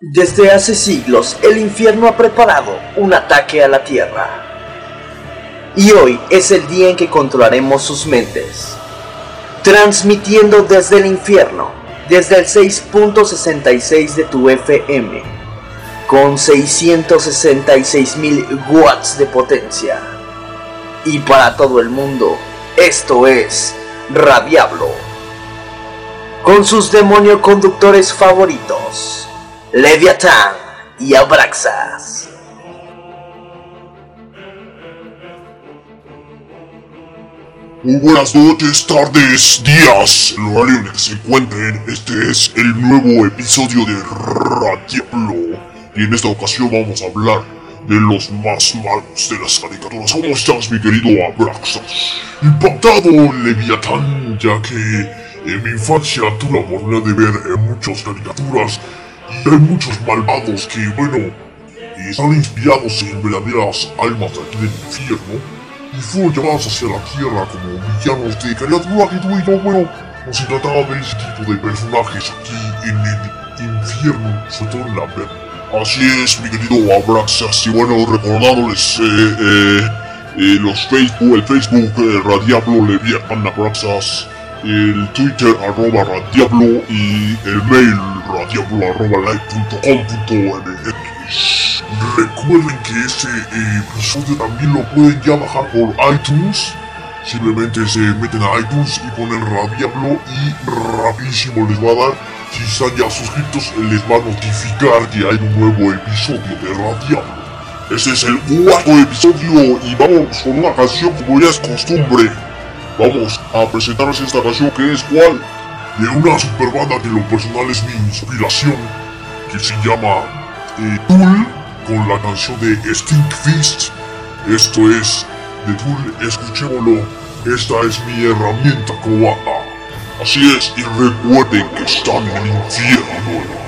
Desde hace siglos el infierno ha preparado un ataque a la tierra. Y hoy es el día en que controlaremos sus mentes. Transmitiendo desde el infierno, desde el 6.66 de tu FM, con 666.000 watts de potencia. Y para todo el mundo, esto es Radiablo. Con sus demonio conductores favoritos. Leviatán y Abraxas. Muy buenas noches, tardes, días, en el que se encuentren. Este es el nuevo episodio de Radiablo. Y en esta ocasión vamos a hablar de los más malos de las caricaturas. ¿Cómo estás, mi querido Abraxas? Impactado, Leviatán, ya que en mi infancia tuve la oportunidad de ver eh, muchas caricaturas hay muchos malvados que, bueno, están inspirados en verdaderas almas de aquí del infierno y fueron llevados hacia la tierra como villanos de caricatura que yo, bueno, nos encantaba ver ese tipo de personajes aquí en el infierno, sobre todo verga. Así es, mi querido Abraxas, y bueno, recordándoles eh, eh, eh, los Facebook, el Facebook Radiablo Leviathan Abraxas, el Twitter arroba Radiablo y el mail radiablo arroba live.com.mx. Recuerden que este eh, episodio también lo pueden ya bajar por iTunes. Simplemente se meten a iTunes y ponen Radiablo y rapidísimo les va a dar. Si están ya suscritos, les va a notificar que hay un nuevo episodio de Radiablo. Este es el cuarto episodio y vamos con una canción como ya es costumbre. Vamos a presentarles esta canción que es cuál? De una super banda que lo personal es mi inspiración, que se llama eh, Tool, con la canción de Stink Fist. Esto es de Tool, escuchémoslo. Esta es mi herramienta coata. Así es, y recuerden que están en el infierno.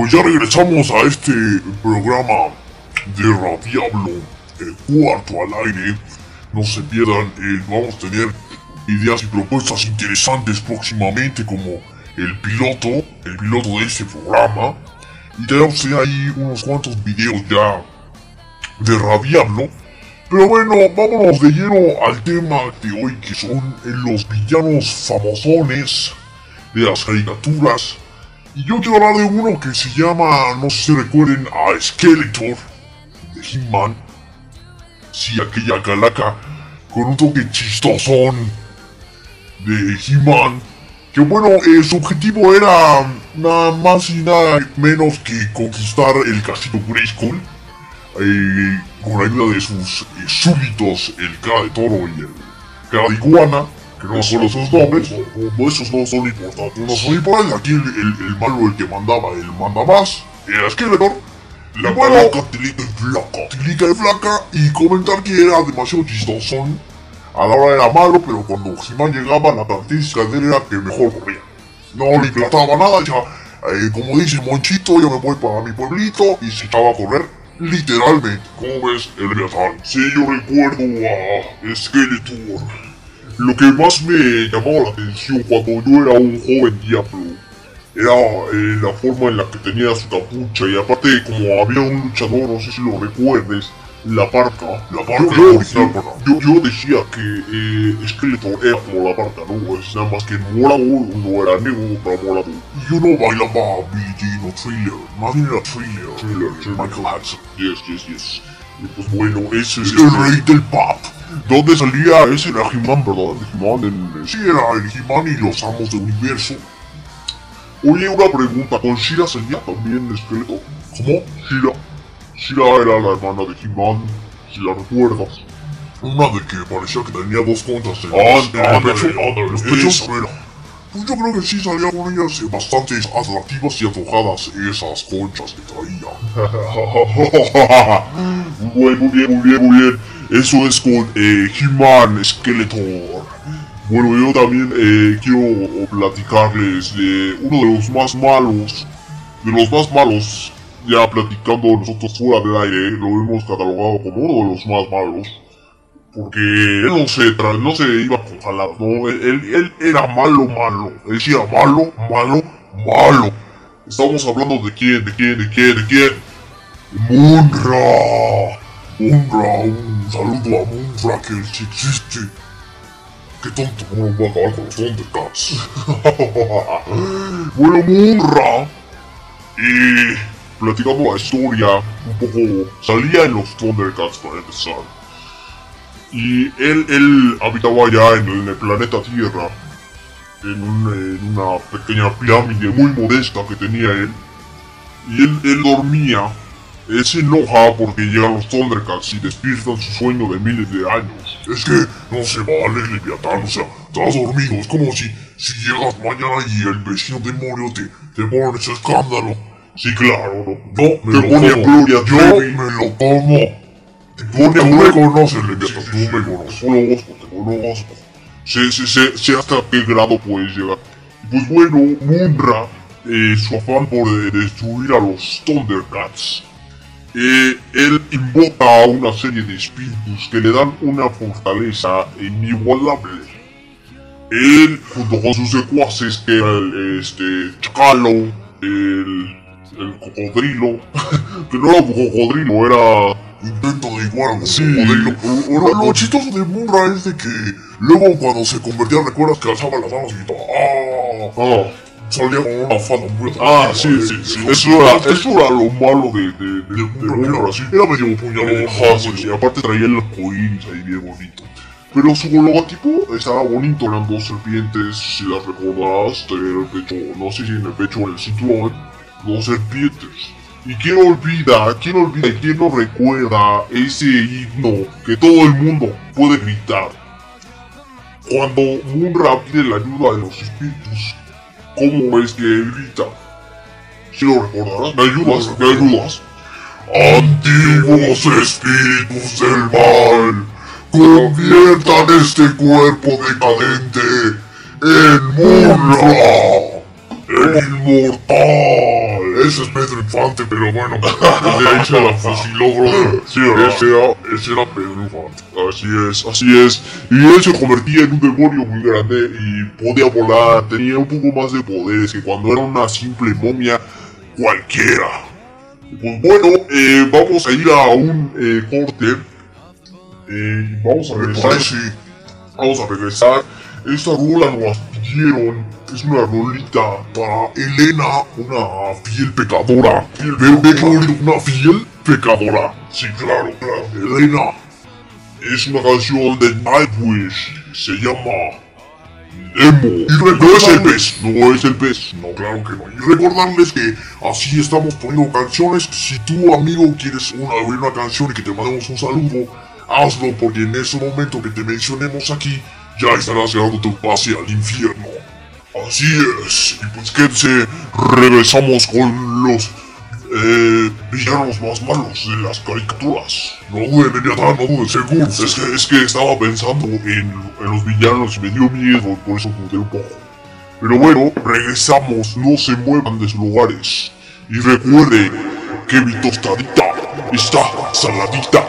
Pues ya regresamos a este programa de Radiablo, el cuarto al aire. No se pierdan, eh, vamos a tener ideas y propuestas interesantes próximamente como el piloto, el piloto de este programa. Y tenemos ahí unos cuantos videos ya de Radiablo. Pero bueno, vámonos de lleno al tema de hoy que son los villanos famosones de las caricaturas. Y yo quiero hablar de uno que se llama, no sé si recuerden, a Skeletor de He-Man. Sí, aquella calaca con un toque chistosón de He-Man. Que bueno, eh, su objetivo era nada más y nada menos que conquistar el castillo Grayskull. Eh, con ayuda de sus eh, súbditos, el cara de toro y el cara de iguana que no me acuerdo sus nombres, no, esos no son importantes, no son importantes, aquí el, el, malo, el que mandaba, el mandamás, era Skeletor, la bueno, flaca, tilica y flaca, tilica y flaca, y comentar que era demasiado chistosón, a la hora era malo, pero cuando He-Man llegaba, la característica de él era que mejor corría, no le plataba nada, ya, eh, como dice Monchito, yo me voy para mi pueblito, y se echaba a correr, literalmente, como ves, el Leviatán. Sí, yo recuerdo a Skeletor lo que más me llamaba la atención cuando yo era un joven Diablo era eh, la forma en la que tenía su capucha y aparte como había un luchador, no sé si lo recuerdes, la parca, la parca yo, yo, decía que eh, Skeletor era como la parca, ¿no? Es nada más que morado, no era negro, era morado. Y yo no bailaba BG, no thriller, más bien era thriller, thriller, Michael Hudson. Yes, yes, yes. Y pues bueno, ese es el rey del pop. ¿Dónde salía? Ese era He-Man, ¿verdad? He-Man en... Sí, era el He-Man y los amos del universo. Oye, una pregunta, ¿con Shira salía también esqueleto? ¿Cómo? Shira. Shira era la hermana de He-Man, si la recuerdas. Una de que parecía que tenía dos conchas en ah, los pechos. Pues yo creo que sí salía con ellas bastante atractivas y antojadas esas conchas que traía. muy bien, muy bien, muy bien. Eso es con eh, He-Man Skeletor. Bueno, yo también eh, quiero platicarles de uno de los más malos. De los más malos. Ya platicando nosotros fuera del aire, lo hemos catalogado como uno de los más malos. Porque él no se, no se iba con jaladas, no, él, él, era malo, malo. Él decía malo, malo, malo. Estamos hablando de quién, de quién, de quién, de quién. Munra. Munra, un saludo a Munra que sí existe. Qué tonto, no va a acabar con los Thundercats. bueno, Munra. Y platicando la historia, un poco salía en los Thundercats para empezar. Y él, él habitaba allá en el, planeta Tierra, en, en, una pequeña pirámide muy modesta que tenía él. Y él, él dormía él se enoja porque llegan los Thundercats y despiertan su sueño de miles de años. Es que no se vale, Leviatán, o sea, estás dormido. Es como si, si llegas mañana y el vecino demonio te, te pone ese escándalo. Sí, claro, no. No, te pone a Gloria Yo me lo tomo. A Tú me conoces, Leviatán, tú me conoces. Conozco, te conozco. Sé, sé, hasta qué grado puedes llegar. Pues bueno, Munra, eh, su afán por destruir a los Thundercats eh, él invoca a una serie de espíritus que le dan una fortaleza inigualable. Él, junto con sus secuaces, que era el este, Chacalo, el, el cocodrilo, que no era un cocodrilo, era intento de igual sí, cocodrilo. Lo, chistoso de Munra es de que luego cuando se convertía, recuerdas que alzaba las manos y gritaba ¡Ah! ah salía con una falda muy Ah, sí, sí, sí. Eso era, eso era lo malo de, de, de, sí. Era medio puñalón. y aparte traía el arcoíris ahí bien bonito. Pero su logotipo estaba bonito, eran dos serpientes, si las recordarás, tenía el pecho, no sé si en el pecho o en el cinturón, dos serpientes. ¿Y quién olvida, quién olvida y quién no recuerda ese himno que todo el mundo puede gritar? Cuando Munra pide la ayuda de los espíritus cómo es que grita. Si lo recordarás, ¿me ayudas? ¿Me ayudas? Antiguos espíritus del mal, conviertan este cuerpo decadente en Munra, Infante, pero bueno, de ahí se la fusiló, bro. Sí, ese era, ese era Pedro Infante. Así es, así es. Y él se convertía en un demonio muy grande y podía volar, tenía un poco más de poderes que cuando era una simple momia cualquiera. Pues bueno, eh, vamos a ir a un eh, corte. Eh, vamos a regresar. Vamos a regresar. Esta rola nos pidieron. Es una rolita para Elena, una fiel pecadora. Ve que una fiel pecadora. Sí, claro, claro. Elena. Es una canción de Nightwish. Se llama Emo. Y no es el pez, no es el pez, no, claro que no. Y recordarles que así estamos poniendo canciones. Si tú, amigo, quieres una, una canción y que te mandemos un saludo, hazlo porque en ese momento que te mencionemos aquí, ya estarás llevando tu pase al infierno. Así es. Y pues quédense, regresamos con los eh, villanos más malos de las caricaturas. No duden, nada, no duden, seguro. Es que, es que estaba pensando en, en los villanos y me dio miedo, por eso mudé un poco. Pero bueno, regresamos, no se muevan de sus lugares. Y recuerde que mi tostadita está saladita.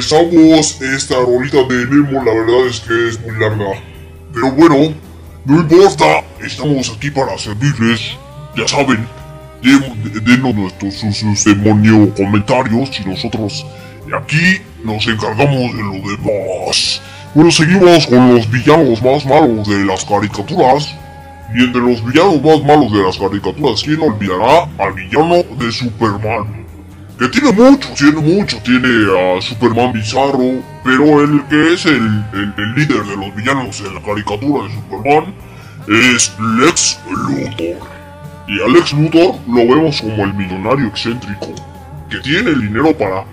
Regresamos. Esta rolita de Nemo, la verdad es que es muy larga. Pero bueno, no importa. Estamos aquí para servirles. Ya saben, den- denos nuestros sus, sus demonio comentarios y nosotros aquí nos encargamos de lo demás. Bueno, seguimos con los villanos más malos de las caricaturas. Y entre los villanos más malos de las caricaturas, ¿quién olvidará al villano de Superman? Que tiene mucho, tiene mucho, tiene a Superman Bizarro, pero el que es el, el- líder de los villanos en la caricatura de Superman es Lex Luthor. Y a Lex Luthor lo vemos como el millonario excéntrico, que tiene el dinero para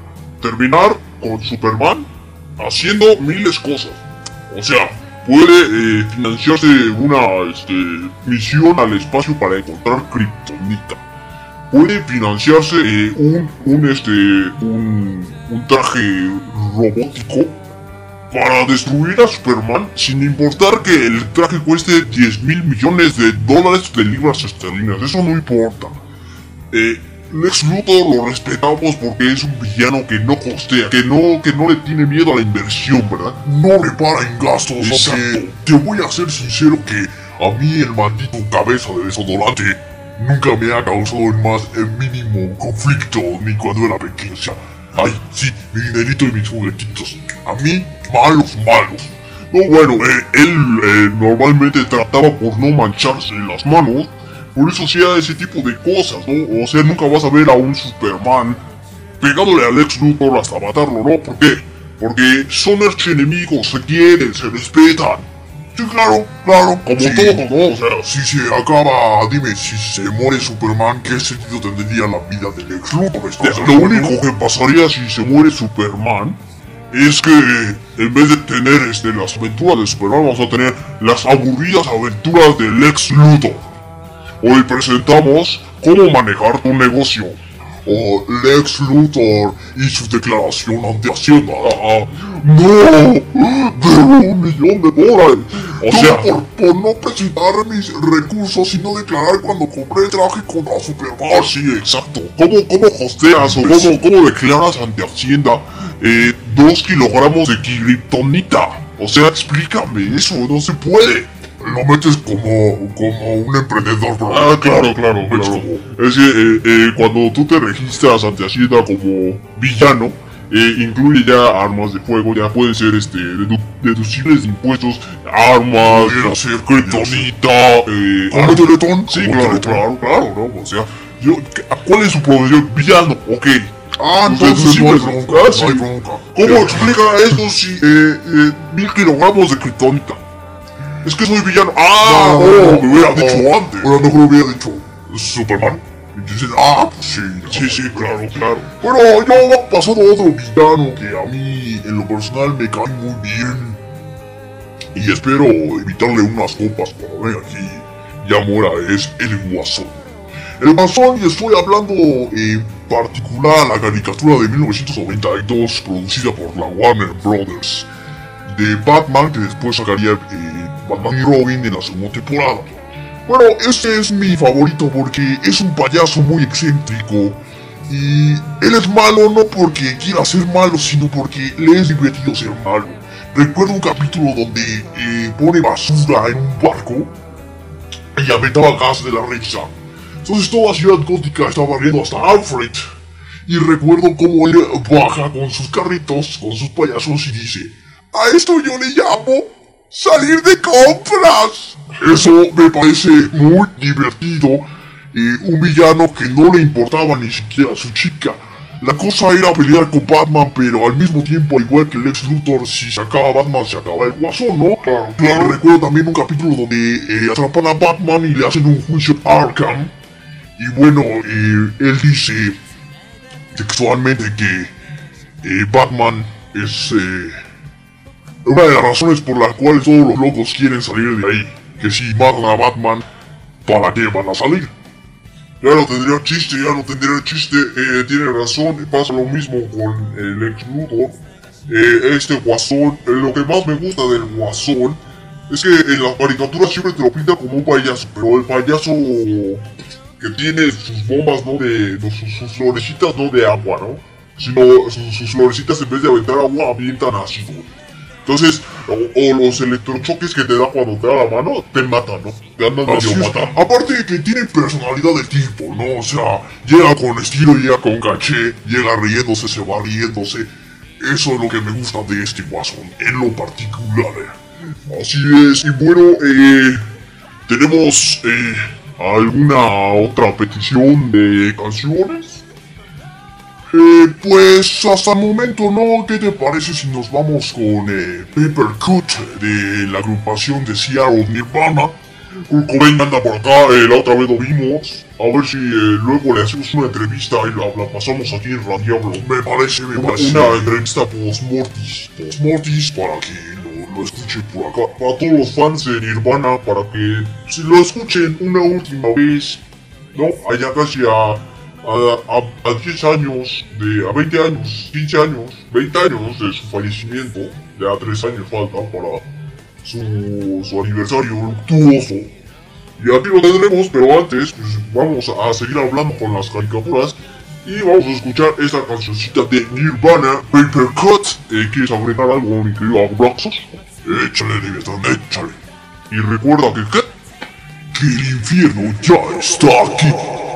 terminar con Superman haciendo miles cosas. O sea, puede eh, financiarse una este, misión al espacio para encontrar Kryptonita. Puede financiarse eh, un, un, este, un, un traje robótico para destruir a Superman sin importar que el traje cueste 10 mil millones de dólares de libras esterlinas. Eso no importa. Eh, Lex Luthor lo respetamos porque es un villano que no costea, que no, que no le tiene miedo a la inversión, ¿verdad? No repara en gastos, Exacto. Te voy a ser sincero que a mí el maldito cabeza de desodorante nunca me ha causado el más el mínimo conflicto ni cuando era sea, ay, sí, mi dinerito y mis juguetitos. A mí, malos, malos. No, bueno, eh, él eh, normalmente trataba por no mancharse las manos por eso hacía ese tipo de cosas, ¿no? O sea, nunca vas a ver a un Superman pegándole a Lex Luthor hasta matarlo, ¿no? ¿Por qué? Porque son archienemigos, se quieren, se respetan. Sí, claro, claro. Como Sí. todo, ¿no? O sea, Si se acaba, dime, si se muere Superman, ¿qué sentido tendría la vida del ex Luthor? ¿Estás de lo único que pasaría si se muere Superman es que en vez de tener este, las aventuras de Superman, vamos a tener las aburridas aventuras de Lex Luthor. Hoy presentamos cómo manejar tu negocio. O Lex Luthor y su declaración ante Hacienda. No, debo un millón de dólares. O Todo sea, por, por no presentar mis recursos y no declarar cuando compré el traje contra Superman. Sí, exacto. ¿Cómo, cómo hosteas o cómo, cómo declaras ante Hacienda eh, dos kilogramos de kriptonita? O sea, explícame, eso no se puede. Lo metes como, como un emprendedor, bro. Ah, claro, claro, claro. como- Es que eh, eh, cuando tú te registras ante Hacienda como villano, eh, incluye ya armas de fuego, ya pueden ser este dedu- deducibles de impuestos, armas, Pudiera ser, kriptonita, eh, ¿Como Teletón? Sí, Como claro, Teletón. claro, claro, ¿no? O sea, yo, ¿qué- ¿cuál es su profesión? Villano, ok. Ah, entonces no hay bronca, no sí. hay bronca. ¿Cómo Pero- explica esto si eh, eh, mil kilogramos de kriptonita? Es que soy villano. Ah, No, oh, no, me hubiera dicho antes. Bueno, mejor hubiera dicho Superman. Dices, ah, pues sí. Sí, sí, claro, claro. Bueno, yo pasando a otro villano que a mí en lo personal me cae muy bien. Y espero evitarle unas copas cuando venga aquí. Ya muera, es el Guasón. El Guasón, y estoy hablando en particular la caricatura de 1992 producida por la Warner Brothers. De Batman que después sacaría eh, Batman y Robin en la segunda temporada. Bueno, este es mi favorito porque es un payaso muy excéntrico. Y él es malo no porque quiera ser malo, sino porque le es divertido ser malo. Recuerdo un capítulo donde eh, pone basura en un barco y aventaba gas de la risa. Entonces toda Ciudad Gótica estaba riendo hasta Alfred. Y recuerdo cómo él baja con sus carritos, con sus payasos y dice, a esto yo le llamo salir de compras. Eso me parece muy divertido. Y un villano que no le importaba ni siquiera a su chica. La cosa era pelear con Batman, pero al mismo tiempo, al igual que Lex Luthor, si se acaba Batman, se acaba el guasón, ¿no? Claro, claro. Recuerdo también un capítulo donde eh, atrapan a Batman y le hacen un juicio Arkham. Y bueno, eh, él dice textualmente que eh, Batman es eh, una de las razones por las cuales todos los locos quieren salir de ahí. Que si matan a Batman, ¿para qué van a salir? Ya no tendría chiste, ya no tendría chiste. Eh, tiene razón, pasa lo mismo con el ex Luthor. Eh, este guasón, eh, lo que más me gusta del guasón es que en las caricaturas siempre te lo pinta como un payaso, pero el payaso que tiene sus bombas, ¿no? De, sus florecitas, ¿no? De agua, ¿no? sino sus, sus florecitas en vez de aventar agua avientan ácido. Entonces, o, o los electrochoques que te da cuando te da la mano, te matan, ¿no? Te andan Así medio matando. Aparte de que tiene personalidad de tipo, ¿no? O sea, llega con estilo, llega con caché, llega riéndose, se va riéndose. Eso es lo que me gusta de este guasón, en lo particular. Así es, y bueno, eh, tenemos eh, alguna otra petición de canciones. Eh, pues hasta el momento no, ¿qué te parece si nos vamos con eh, Paper Cut de la agrupación de Seattle Nirvana? Kurt Cobain anda por acá, eh, la otra vez lo vimos. A ver si eh, luego le hacemos una entrevista y la, la pasamos aquí en Radiablo. Me parece, me Una, parece. una entrevista post-mortis. Post-mortis para que lo, lo escuche por acá. Para todos los fans de Nirvana, para que si lo escuchen una última vez, ¿no? Allá casi a, a, a, a 10 años, de, a 20 años, 15 años, 20 años de su fallecimiento, ya 3 años faltan para su, su aniversario luctuoso. Y aquí lo tendremos, pero antes pues, vamos a seguir hablando con las caricaturas y vamos a escuchar esta cancioncita de Nirvana, Paper Cut. Eh, ¿Quieres agregar algo, mi querido Abraxos? Échale, Leviatán, échale. Y recuerda que, ¿qué? Que el infierno ya está aquí.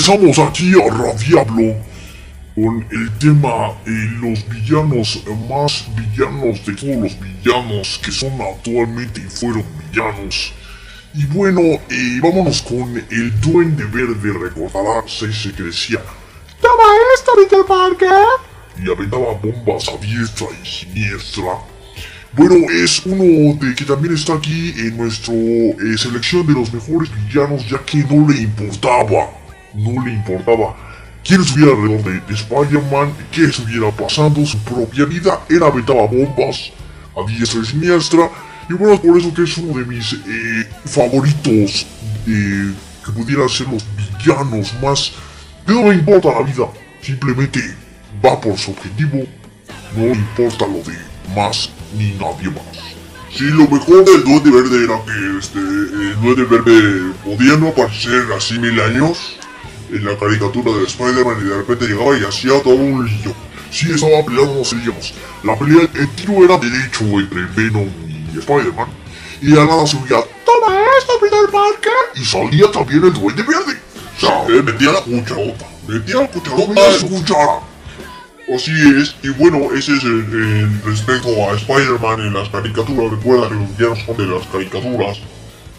Regresamos aquí a Radiablo con el tema eh, los villanos más villanos de todos los villanos que son actualmente y fueron villanos. Y bueno, eh, vámonos con el Duende Verde, recordarás ese que decía Toma esto, Peter Parker. y aventaba bombas a diestra y siniestra. Bueno, es uno de que también está aquí en nuestra selección de los mejores villanos, ya que no le importaba, no le importaba. Quién estuviera alrededor de, de Spider-Man, qué estuviera pasando, su propia vida, él aventaba bombas. A diestra y siniestra, y bueno, por eso que es uno de mis eh, favoritos, eh, que pudieran ser los villanos más... que no le importa la vida, simplemente va por su objetivo, no le importa lo de más ni nadie más. Sí, lo mejor del Duende Verde era que este, el Duende Verde podía no aparecer así mil años en la caricatura de Spider-Man y de repente llegaba y hacía todo un lío. Sí, estaba peleando unos líos. La pelea, el tiro era derecho entre Venom y Spider-Man. Y de nada subía, Toma esto, Peter Parker. y salía también el Duende Verde. O sea, eh, metía la cucharota. Metía la cucharota de cuchara. Así es, y bueno, ese es el, el respecto a Spider-Man en las caricaturas. Recuerda que los villanos son de las caricaturas.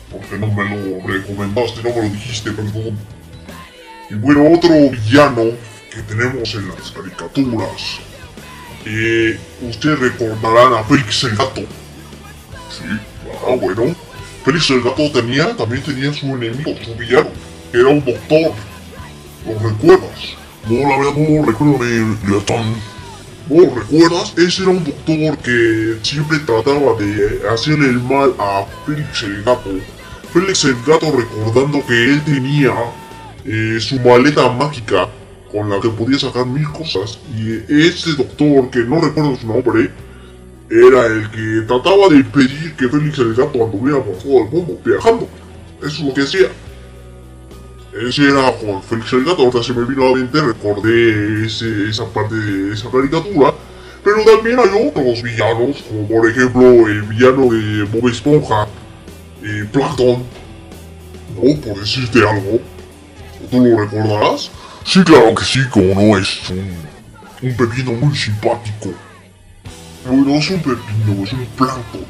Porque no me lo recomendaste, no me lo dijiste, perdón. Y bueno, otro villano que tenemos en las caricaturas. Eh, ustedes recordarán a Félix el Gato. Sí, ah, bueno. Félix el Gato tenía, también tenía su enemigo, su villano, era un doctor. ¿Lo recuerdas? No, la verdad no recuerdo, mi Leotón. ¿No lo recuerdas? Ese era un doctor que siempre trataba de hacerle el mal a Félix el Gato. Félix el Gato recordando que él tenía eh, su maleta mágica con la que podía sacar mil cosas. Y este doctor, que no recuerdo su nombre, era el que trataba de impedir que Félix el Gato anduviera por todo el mundo viajando. Eso es lo que hacía. Ese era Juan Félix el Gato, ahorita se me vino a la mente, recordé ese- esa parte de esa caricatura. Pero también hay otros villanos, como por ejemplo el villano de Bob Esponja, eh, Plankton. No, por decirte algo. ¿Tú lo recordarás? Sí, claro que sí, como no es un, un pepino muy simpático. No, no es un pepino, es un plancton.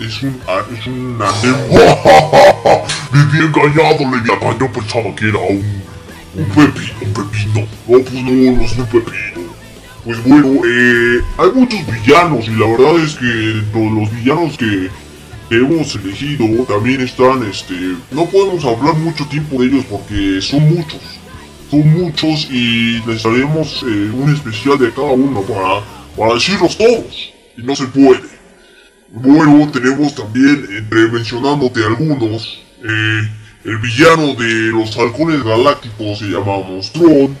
Es un, ah, es un. Viví engañado, Leviatán. Yo pensaba que era un, un pepino, un pepino. No, pues no, no es un pepino. Pues bueno, eh, hay muchos villanos y la verdad es que los villanos que hemos elegido también están, este, no podemos hablar mucho tiempo de ellos porque son muchos. Son muchos y necesitaremos eh, un especial de cada uno para, para decirlos todos. Y no se puede. Bueno, tenemos también, entre mencionándote algunos, eh, el villano de los halcones galácticos se llama Monstrón.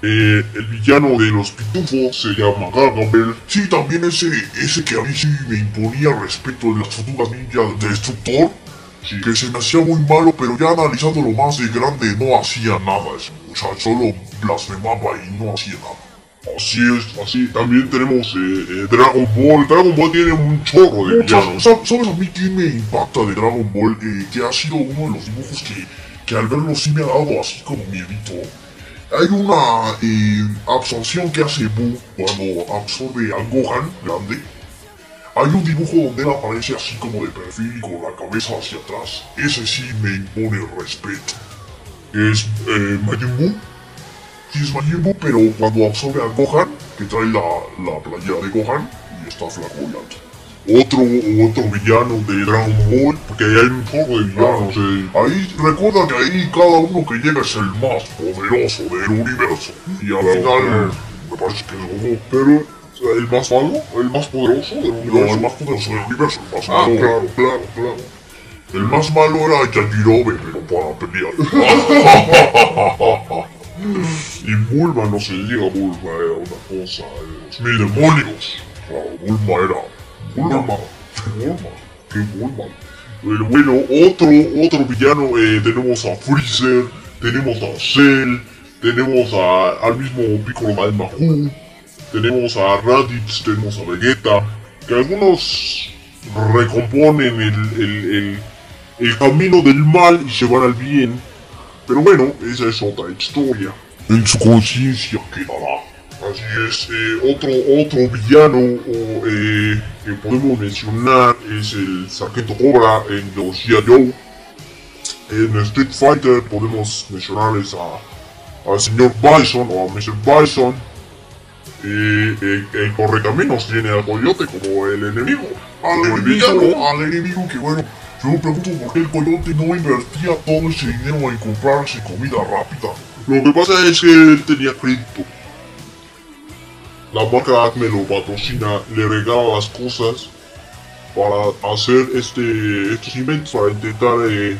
Eh, el villano de los pitufos se llama Gargamel. Sí, también ese, ese que a mí sí me imponía respeto de las futuras ninjas de Destructor. Sí, que se me hacía muy malo, pero ya analizándolo más de grande no hacía nada ese muchacho, solo blasfemaba y no hacía nada. Así es, así. También tenemos eh, eh, Dragon Ball. Dragon Ball tiene un chorro de villanos. Sa- ¿Sabes a mí quién me impacta de Dragon Ball? Eh, que ha sido uno de los dibujos que, que al verlo sí me ha dado así como miedito. Hay una eh, absorción que hace Buu cuando absorbe a Gohan grande. Hay un dibujo donde él aparece así como de perfil y con la cabeza hacia atrás. Ese sí me impone respeto. Es eh, Majin Buu. Sí es Majin Buu, pero cuando absorbe a Gohan, que trae la, la playera de Gohan y está flaco y alto. Otro, otro villano de Dragon Ball, porque hay un poco de villanos. eh. Ahí recuerda que ahí cada uno que llega es el más poderoso del universo. Y al final me parece que es Goku, pero el más malo, el más poderoso del universo. el más poderoso del universo, el más malo. claro, claro, claro. El más malo era Yajirobe, pero para pelear. y Bulma, no se diga, Bulma era una cosa de los mil demonios. Claro, Bulma era. Bulma. Bulma. Qué Bulma. Pero bueno, otro, otro villano, eh, tenemos a Freezer, tenemos a Cell, tenemos a, al mismo Piccolo Mahou, tenemos a Raditz, tenemos a Vegeta, que algunos recomponen el, el, el, el camino del mal y se van al bien, Pero bueno, esa es otra historia. En su conciencia quedará. Así es, eh, otro, otro villano o, eh, que podemos mencionar es el Sargento Cobra en los G.I. Joe. En Street Fighter podemos mencionarles a, al señor Bison o a Mr. Bison. Eh, eh, el Correcaminos tiene al Coyote como el enemigo. Al el enemigo, villano. al enemigo que bueno, yo me pregunto por qué el coyote no invertía todo ese dinero en comprarse comida rápida. Lo que pasa es que él tenía crédito. La marca Acme lo patrocina, le regala las cosas para hacer este, estos inventos, para intentar eh,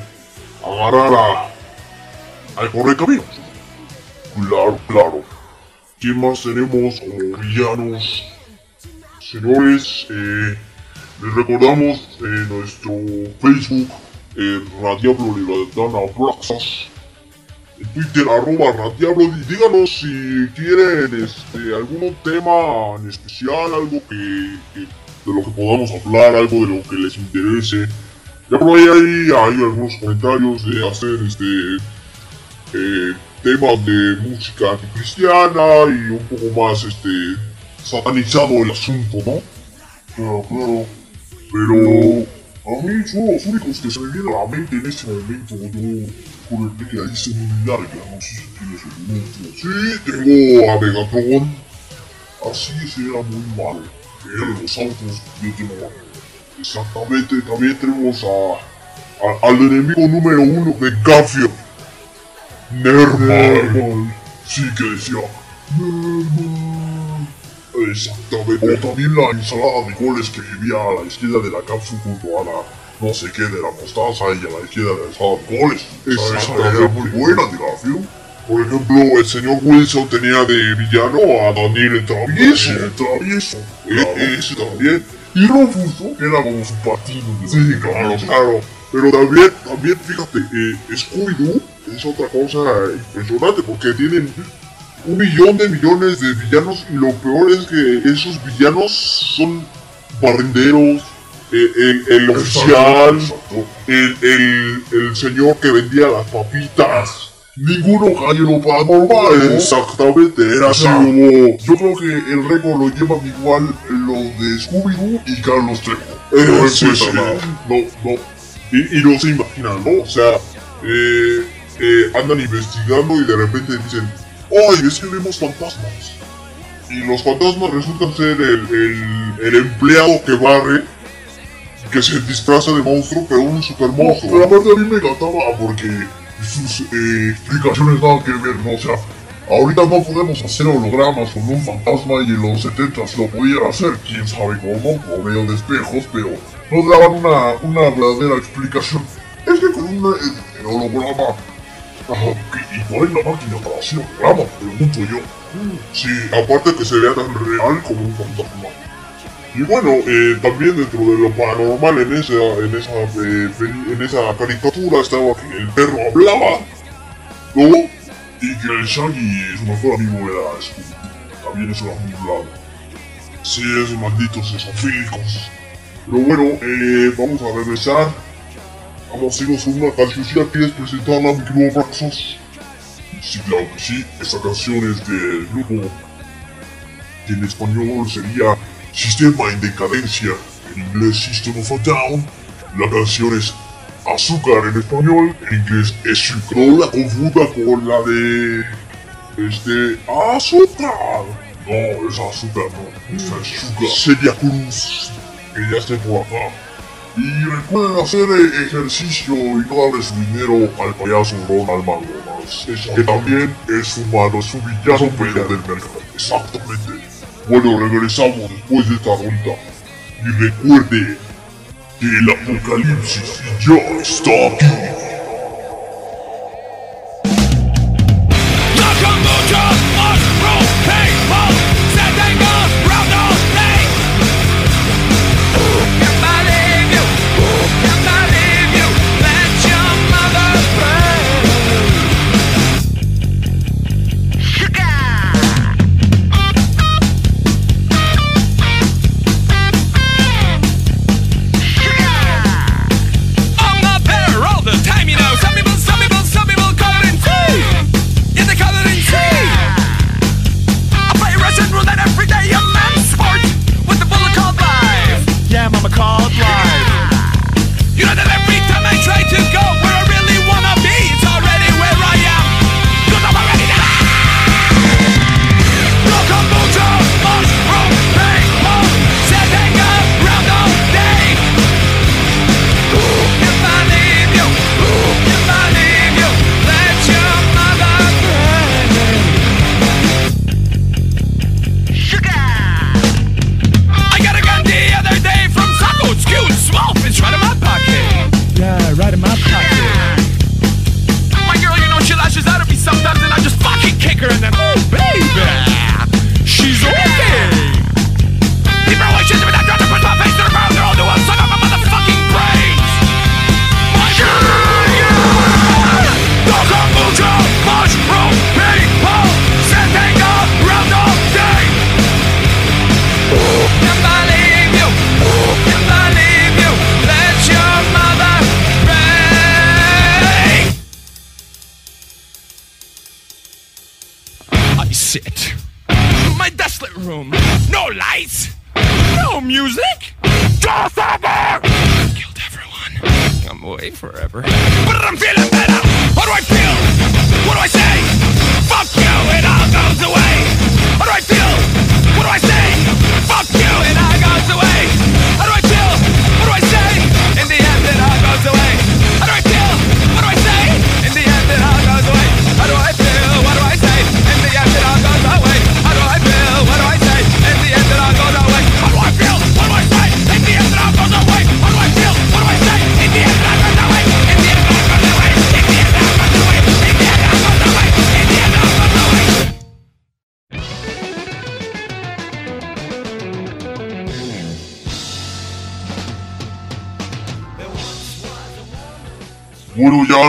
agarrar a, al correcaminos. Claro, claro. ¿Quién más tenemos como villanos? Señores, eh, les recordamos en nuestro Facebook, eh, Radiablo abrazos. En Twitter, arroba Radiablo, y díganos si quieren este, algún tema en especial, algo que, de lo que podamos hablar, algo de lo que les interese. Ya por ahí hay, hay algunos comentarios de hacer este eh, temas de música anticristiana y un poco más este satanizado el asunto, ¿no? Claro, claro. Pero A mí son los únicos que se me vienen a la mente en este momento. Yo juré que ahí se me larga, no sé si tienes algún otro. sí tengo a Megatron, Así ese era muy malo. De los autos, yo tengo exactamente, también tenemos a, a- al enemigo número uno de Garfield, Nermal. Sí que decía. Normal. Exactamente. O también la ensalada de goles que vivía a la izquierda de la cápsula junto a la no sé qué de la mostaza y a la izquierda de la ensalada de goles. Esa, era muy buena de Garfield. Por ejemplo, el señor Wilson tenía de villano a Daniel el Travieso. El travieso. E- ese también. Y Rufus, que era como su patino. de Sí, claro, claro. Pero también, también fíjate, eh, Scooby-Doo es otra cosa impresionante porque tienen un millón de millones de villanos y lo peor es que esos villanos son barrenderos, el, el oficial, el, el, el señor que vendía las papitas. Ninguno cayó en lo paranormal. ¿no? Exactamente, era así como... Yo creo que el récord lo llevan igual los de Scooby-Doo y Carlos Trejo. Eh, No sí. No, no. Y, y no se imaginan, ¿no? O sea, eh, eh, andan investigando y de repente dicen, ¡ay, es que vemos fantasmas! Y los fantasmas resultan ser el, el empleado que barre, que se disfraza de monstruo, pero un super No, pero monstruo. aparte a mí me encantaba porque sus eh, explicaciones nada que ver, ¿no? O sea, ahorita no podemos hacer hologramas con un fantasma y en los 70 lo pudiera hacer, quién sabe cómo, por medio de espejos, pero nos daban una, una verdadera explicación. Es que con un eh, holograma, ¿y ¿y cuál es la máquina para hacer hologramas? Pregunto yo. Sí, aparte que se vea tan real como un fantasma. Y bueno, eh, también dentro de lo paranormal en esa, en esa, eh, en esa caricatura estaba que el perro hablaba. ¿No? Y que el Shaggy, su mejor amigo era Scooby. También eso era muy raro. Sí, esos malditos esofílicos. Pero bueno, eh, vamos a regresar. Vamos a irnos con una cancioncilla. ¿Quieres presentarla, mi querido Braxos? Sí, claro que sí. Esta canción es del grupo que en español sería Sistema en Decadencia, en inglés System of a Down. La canción es Azúcar en español, en inglés es Sugar. No la confunda con la de... Este... ¡Azúcar! No, es azúcar, no. Esta es Sugar. Celia Cruz. Que ya esté por acá. Y recuerden hacer eh, ejercicio y no darle su dinero al payaso Ronald McDonald's. Que también es humano, es un villano pero del mercado. Exactamente. Bueno, regresamos después de esta ronda. Y recuerde que el apocalipsis ya está aquí.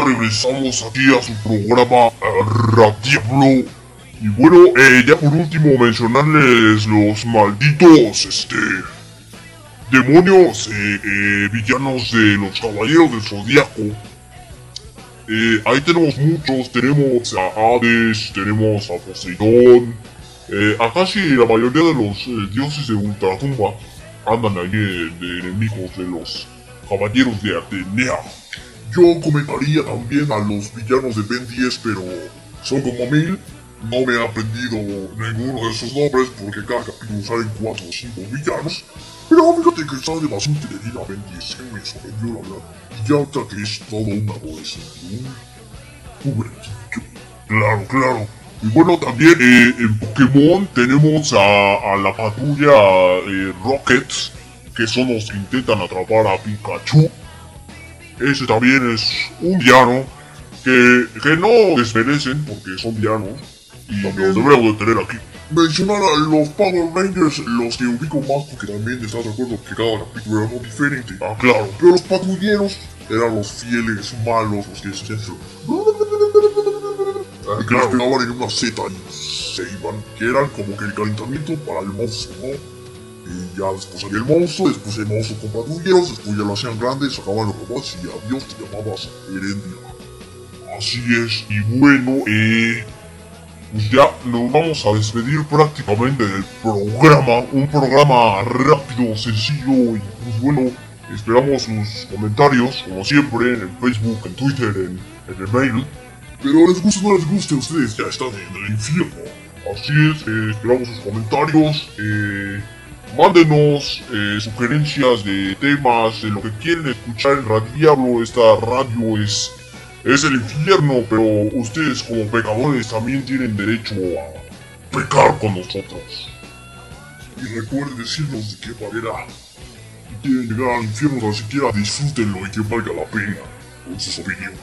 Regresamos aquí a su programa eh, Radiablo. Y bueno, eh, ya por último mencionarles los malditos, este... Demonios, eh, villanos de los Caballeros del Zodíaco. Ahí tenemos muchos, tenemos a Hades, tenemos a Poseidón. A casi la mayoría de los dioses de Ultratumba andan ahí de enemigos de los Caballeros de Atenea. Yo comentaría también a los villanos de Ben 10, pero son como mil. No me he aprendido ninguno de esos nombres porque cada capítulo salen 4 o 5 villanos. Pero fíjate que sale bastante de vida Ben 10, que me sorprendió la verdad. Y ya hasta que es todo un adolescente, un. Claro, claro. Y bueno, también eh, en Pokémon tenemos a, a la patrulla eh, Rocket, que son los que intentan atrapar a Pikachu. Ese también es un villano que, que no desmerecen porque son villanos y los debemos de tener aquí. Mencionar a los Power Rangers, los que ubico más porque también estás de acuerdo que cada capítulo era uno diferente. Ah, claro. Pero los patrulleros eran los fieles malos, los que se Ah, que los pegaban en una Z y se iban, que eran como que el calentamiento para el monstruo, ¿no? Y ya después había el monstruo, después el monstruo con patrulleros, después ya lo hacían grandes, sacaban los robots y adiós, te llamabas Herendia. Así es, y bueno, eh, pues ya nos vamos a despedir prácticamente del programa, un programa rápido, sencillo y pues bueno, esperamos sus comentarios, como siempre, en Facebook, en Twitter, en, en el mail. Pero les guste o no les guste, ustedes ya están en el infierno. Así es, eh, esperamos sus comentarios, eh, mándenos eh, sugerencias de temas, de lo que quieren escuchar en Radio Esta radio es, es el infierno, pero ustedes como pecadores también tienen derecho a pecar con nosotros. Y recuerden decirnos de qué manera quieren llegar al infierno, tan siquiera disfrútenlo y que valga la pena con sus opiniones.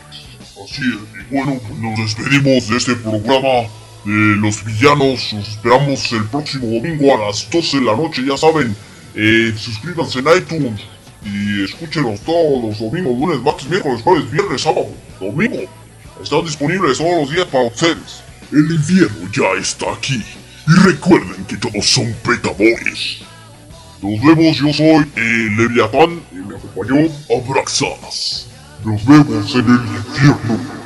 Así es, y bueno, nos despedimos de este programa los villanos. Nos esperamos el próximo domingo a las 12 de la noche, ya saben. Eh, suscríbanse en iTunes y escúchenos todos los domingos, lunes, martes, miércoles, jueves, viernes, sábado, domingo. Están disponibles todos los días para ustedes. El infierno ya está aquí. Y recuerden que todos son pecadores. Nos vemos, yo soy eh, Leviatán y me acompañó Abraxas. Nos vemos en el infierno.